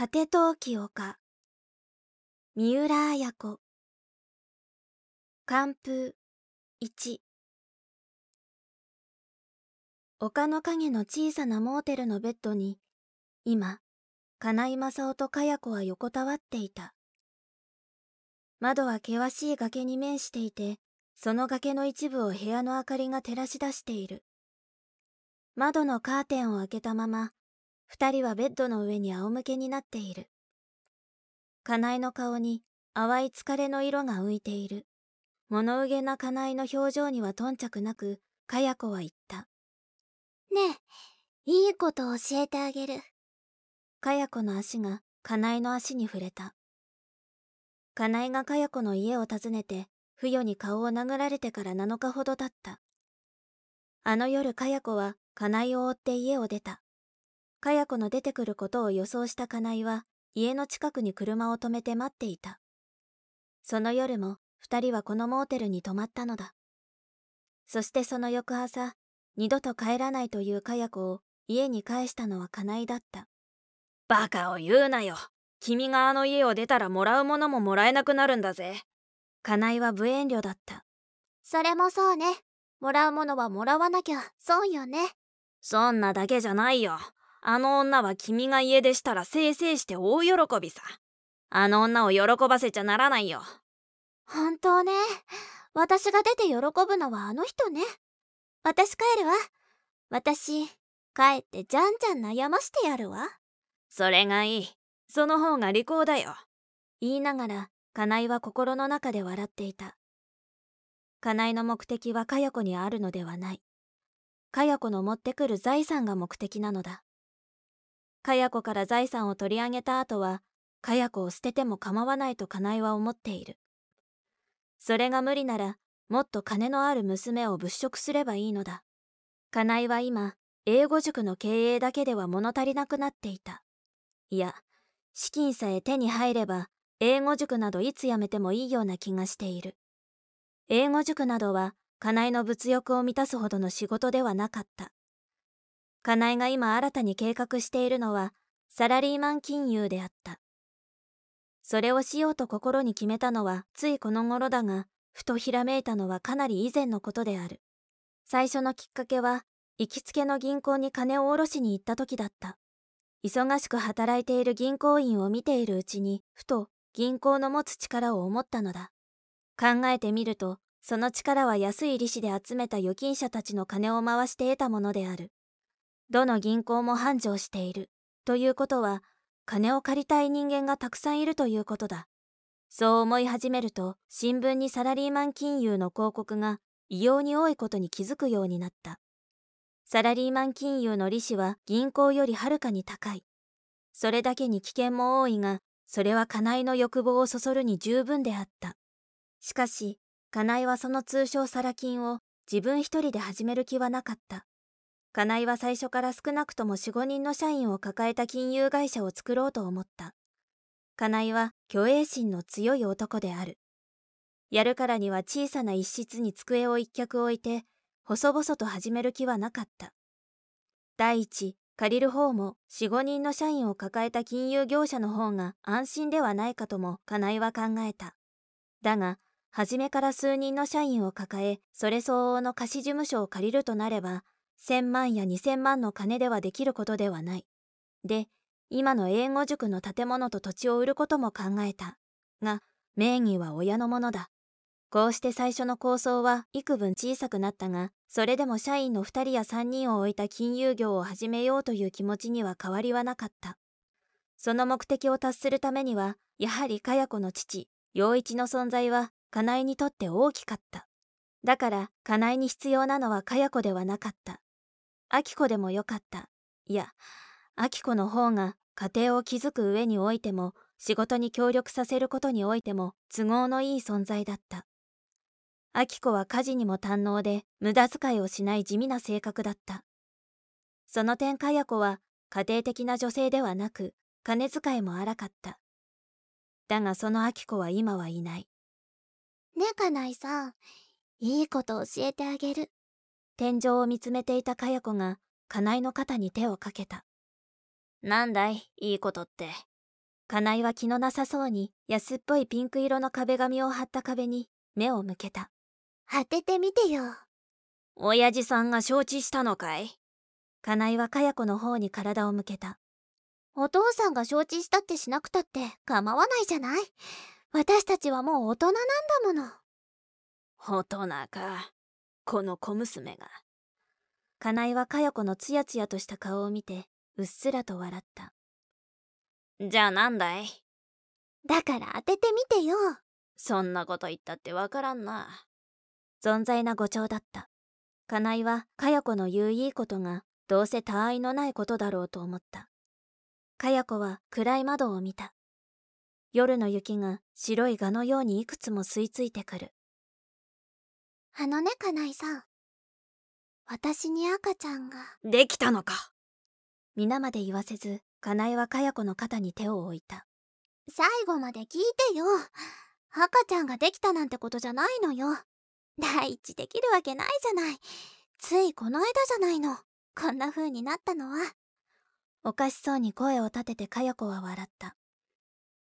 果て陶器丘三浦綾子。寒風1丘の影の小さなモーテルのベッドに今金井正夫とかや子は横たわっていた。窓は険しい崖に面していてその崖の一部を部屋の明かりが照らし出している。窓のカーテンを開けたまま二人はベッドの上に仰向けになっている。カナイの顔に淡い疲れの色が浮いている。物憂げなカナイの表情には頓着なく、かや子は言った。ねえ、いいこと教えてあげる。かや子の足がカナイの足に触れた。カナイがかや子の家を訪ねて、不与に顔を殴られてから7日ほど経った。あの夜かや子はカナイを追って家を出た。かや子の出てくることを予想した金井は家の近くに車を止めて待っていた。その夜も二人はこのモーテルに泊まったのだ。そしてその翌朝、二度と帰らないというかや子を家に帰したのは金井だった。バカを言うなよ。君があの家を出たらもらうものももらえなくなるんだぜ。金井は無遠慮だった。それもそうね。もらうものはもらわなきゃ損よね。そんなだけじゃないよ。あの女は君が家出したらせいせいして大喜びさ。あの女を喜ばせちゃならないよ。本当ね。私が出て喜ぶのはあの人ね。私帰るわ。私、帰ってじゃんじゃん悩ましてやるわ。それがいい。その方が利口だよ。言いながら、金井は心の中で笑っていた。金井の目的はかや子にあるのではない。かや子の持ってくる財産が目的なのだ。かや子から財産を取り上げた後は、かや子を捨てても構わないと金井は思っている。それが無理なら、もっと金のある娘を物色すればいいのだ。金井は今、英語塾の経営だけでは物足りなくなっていた。いや、資金さえ手に入れば、英語塾などいつ辞めてもいいような気がしている。英語塾などは、金井の物欲を満たすほどの仕事ではなかった。かなえが今新たに計画しているのはサラリーマン金融であった。それをしようと心に決めたのはついこの頃だが、ふとひらめいたのはかなり以前のことである。最初のきっかけは、行きつけの銀行に金を下ろしに行った時だった。忙しく働いている銀行員を見ているうちに、ふと銀行の持つ力を思ったのだ。考えてみると、その力は安い利子で集めた預金者たちの金を回して得たものである。どの銀行も繁盛しているということは金を借りたい人間がたくさんいるということだ。そう思い始めると新聞にサラリーマン金融の広告が異様に多いことに気づくようになった。サラリーマン金融の利子は銀行よりはるかに高い。それだけに危険も多いがそれは金井の欲望をそそるに十分であった。しかし金井はその通称サラ金を自分一人で始める気はなかった。金井は最初から少なくとも45人の社員を抱えた金融会社を作ろうと思った。金井は虚栄心の強い男である。やるからには小さな一室に机を一脚置いて細々と始める気はなかった。第一借りる方も45人の社員を抱えた金融業者の方が安心ではないかとも金井は考えた。だが初めから数人の社員を抱えそれ相応の貸し事務所を借りるとなれば千万や二千万の金ではできることではない。で、今の英語塾の建物と土地を売ることも考えた。が、名義は親のものだ。こうして最初の構想は幾分小さくなったが、それでも社員の2人や3人を置いた金融業を始めようという気持ちには変わりはなかった。その目的を達するためには、やはりかや子の父、陽一の存在は、かなえにとって大きかった。だから、かなえに必要なのはかや子ではなかった。アキコでもよかった。いや、アキコの方が家庭を築く上においても仕事に協力させることにおいても都合のいい存在だった。アキコは家事にも堪能で無駄遣いをしない地味な性格だった。その点かや子は家庭的な女性ではなく金遣いも荒かった。だがそのアキコは今はいない。ねえかなえさん、いいこと教えてあげる。天井を見つめていたかや子が、金井の肩に手をかけた。なんだい、いいことって。金井は気のなさそうに安っぽいピンク色の壁紙を貼った壁に目を向けた。当ててみてよ。親父さんが承知したのかい？金井はかや子の方に体を向けた。お父さんが承知したってしなくたって構わないじゃない。私たちはもう大人なんだもの。大人かこの小娘が。金井はかや子のつやつやとした顔を見てうっすらと笑った。じゃあなんだい？だから当ててみてよ。そんなこと言ったってわからんな。存在な誤調だった。金井はかや子の言ういいことがどうせ他愛のないことだろうと思った。かや子は暗い窓を見た。夜の雪が白い蛾のようにいくつも吸い付いてくるあのね金井さん。私に赤ちゃんが。できたのか。皆まで言わせず金井はかや子の肩に手を置いた。最後まで聞いてよ。赤ちゃんができたなんてことじゃないのよ。第一できるわけないじゃない。ついこの間じゃないの。こんな風になったのは。おかしそうに声を立ててかや子は笑った。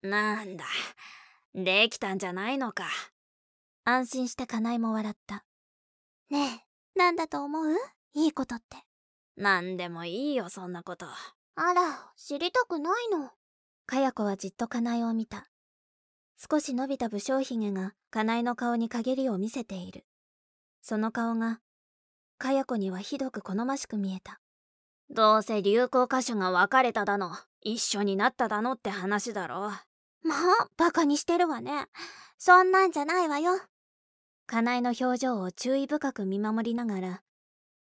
なんだ。できたんじゃないのか安心して金井も笑った。ねえなんだと思う？いいことって。何でもいいよそんなこと。あら知りたくないの。かや子はじっと金井を見た。少し伸びた武将髭が金井の顔に陰りを見せている。その顔がかや子にはひどく好ましく見えた。どうせ流行歌手が別れただの一緒になっただのって話だろ。まあバカにしてるわね。そんなんじゃないわよ金井の表情を注意深く見守りながら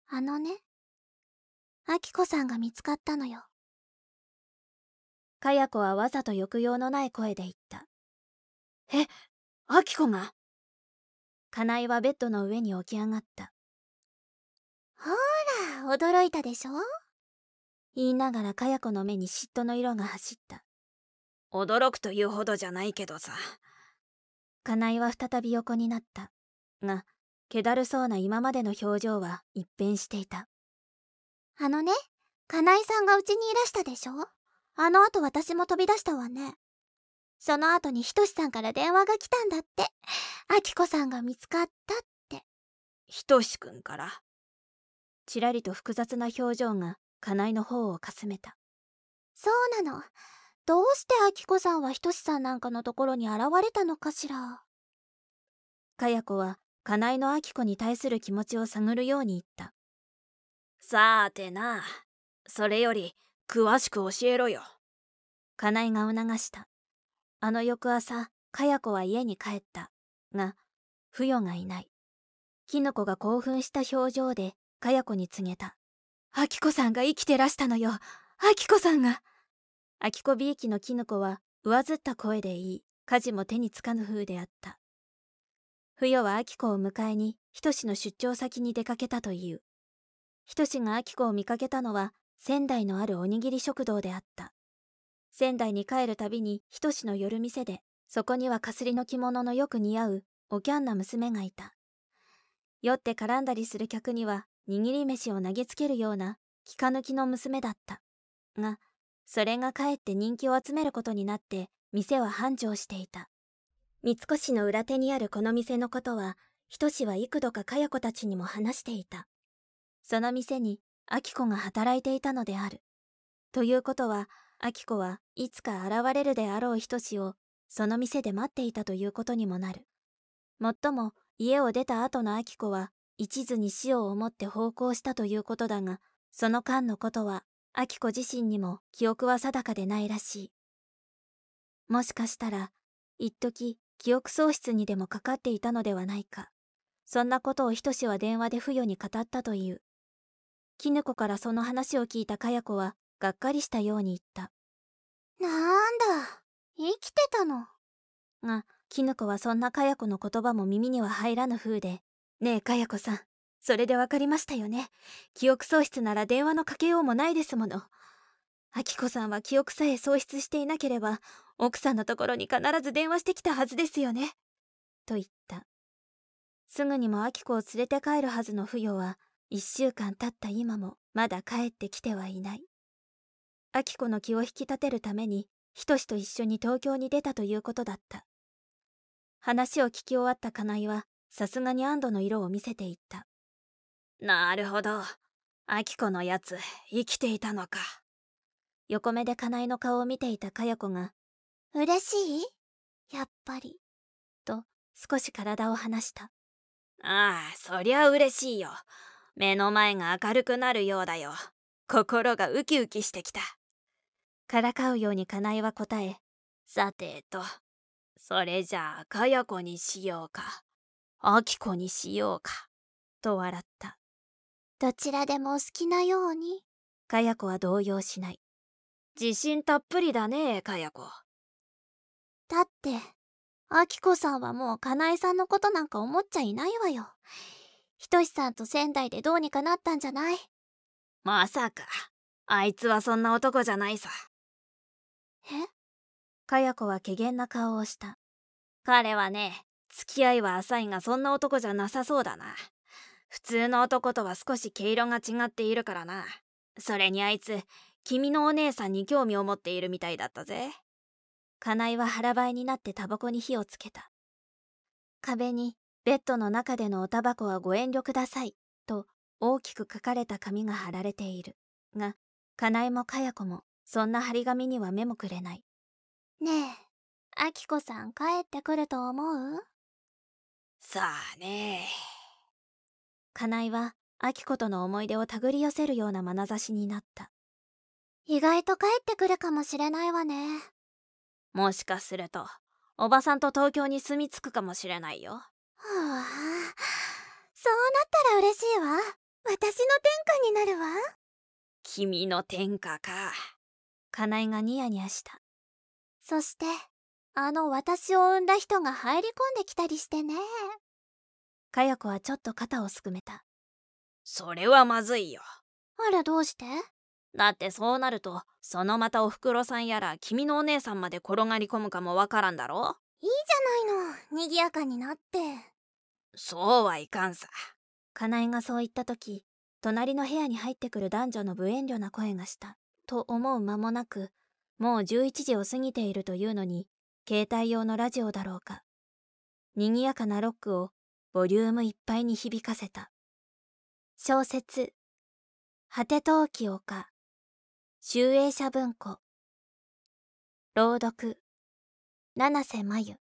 あのねアキコさんが見つかったのよ。かや子はわざと抑揚のない声で言った。えアキコが？金井はベッドの上に起き上がった。ほら驚いたでしょ？言いながらかや子の目に嫉妬の色が走った。驚くというほどじゃないけどさ。金井は再び横になったが気だるそうな今までの表情は一変していた。あのね金井さんがうちにいらしたでしょ？あの後私も飛び出したわね。その後にひとしさんから電話が来たんだって。あきこさんが見つかったって。ひとしくんから。ちらりと複雑な表情が金井の方をかすめた。そうなの。どうしてあきこさんはひとしさんなんかのところに現れたのかしら？かや子は金井のあきこに対する気持ちを探るように言った。さーてな。それより詳しく教えろよ。金井が促した。あの翌朝かや子は家に帰った。が不与がいない。きのこが興奮した表情でかや子に告げた。あきこさんが生きてらしたのよ。あきこさんが。あきこびいきのきのこは上ずった声で言い家事も手につかぬ風であった不与はあきこを迎えにひとしの出張先に出かけたという。ひとしがあきこを見かけたのは仙台のあるおにぎり食堂であった。仙台に帰るたびにひとしの夜店でそこにはかすりの着物のよく似合うおきゃんな娘がいた。酔って絡んだりする客には握り飯を投げつけるような気か抜きの娘だった。がそれがかえって人気を集めることになって店は繁盛していた。三越の裏手にあるこの店のことはひとしは幾度かかや子たちにも話していた。その店にあき子が働いていたのである。ということはあき子はいつか現れるであろうひとしをその店で待っていたということにもなる。もっとも家を出た後のあき子は一途に死を思って奉公したということだがその間のことはアキ子自身にも記憶は定かでないらしい。もしかしたら一時記憶喪失にでもかかっていたのではないか。そんなことをひとしは電話で不与に語ったという。絹子からその話を聞いたかや子はがっかりしたように言った。なんだ生きてたの？が絹子はそんなかや子の言葉も耳には入らぬ風でねえかや子さんそれでわかりましたよね。記憶喪失なら電話のかけようもないですもの。あきこさんは記憶さえ喪失していなければ奥さんのところに必ず電話してきたはずですよね。と言った。すぐにもあきこを連れて帰るはずの不与は一週間経った今もまだ帰ってきてはいない。あきこの気を引き立てるためにひとしと一緒に東京に出たということだった。話を聞き終わった金井はさすがに安堵の色を見せていった。なるほど。アキコのやつ生きていたのか。横目で金井の顔を見ていたかや子が「嬉しい？やっぱり」と少し体を離した。ああそりゃ嬉しいよ。目の前が明るくなるようだよ。心がウキウキしてきた。からかうように金井は答え。さてとそれじゃあかや子にしようか。あきこにしようか。と笑った。どちらでもお好きなように。かや子は動揺しない。自信たっぷりだねかや子だってあきこさんはもうかなえさんのことなんか思っちゃいないわよ。ひとしさんと仙台でどうにかなったんじゃない？まさかあいつはそんな男じゃないさ。え？かや子は怪げな顔をした。彼はね付き合いは浅いがそんな男じゃなさそうだな。普通の男とは少し毛色が違っているからな。それにあいつ君のお姉さんに興味を持っているみたいだったぜ金井は腹ばいになってタバコに火をつけた。壁にベッドの中でのおタバコはご遠慮くださいと大きく書かれた紙が貼られている。が金井もかや子もそんな張り紙には目もくれない。ねえあきこさん帰ってくると思う？さあね。金井は秋子との思い出を手繰り寄せるような眼差しになった。意外と帰ってくるかもしれないわねもしかするとおばさんと東京に住み着くかもしれないよ。はあそうなったら嬉しいわ。私の天下になるわ。君の天下か。金井がニヤニヤした。そしてあの私を産んだ人が入り込んできたりしてね。かや子はちょっと肩をすくめた。それはまずいよ。あらどうして？だってそうなるとそのまたおふくろさんやら君のお姉さんまで転がり込むかもわからんだろ？いいじゃないの賑やかになって。そうはいかんさ。金井がそう言った時隣の部屋に入ってくる男女の無遠慮な声がした。と思う間もなくもう11時を過ぎているというのに携帯用のラジオだろうか。賑やかなロックをボリュームいっぱいに響かせた。小説「果て陶器丘」集英社文庫。朗読。七瀬真由。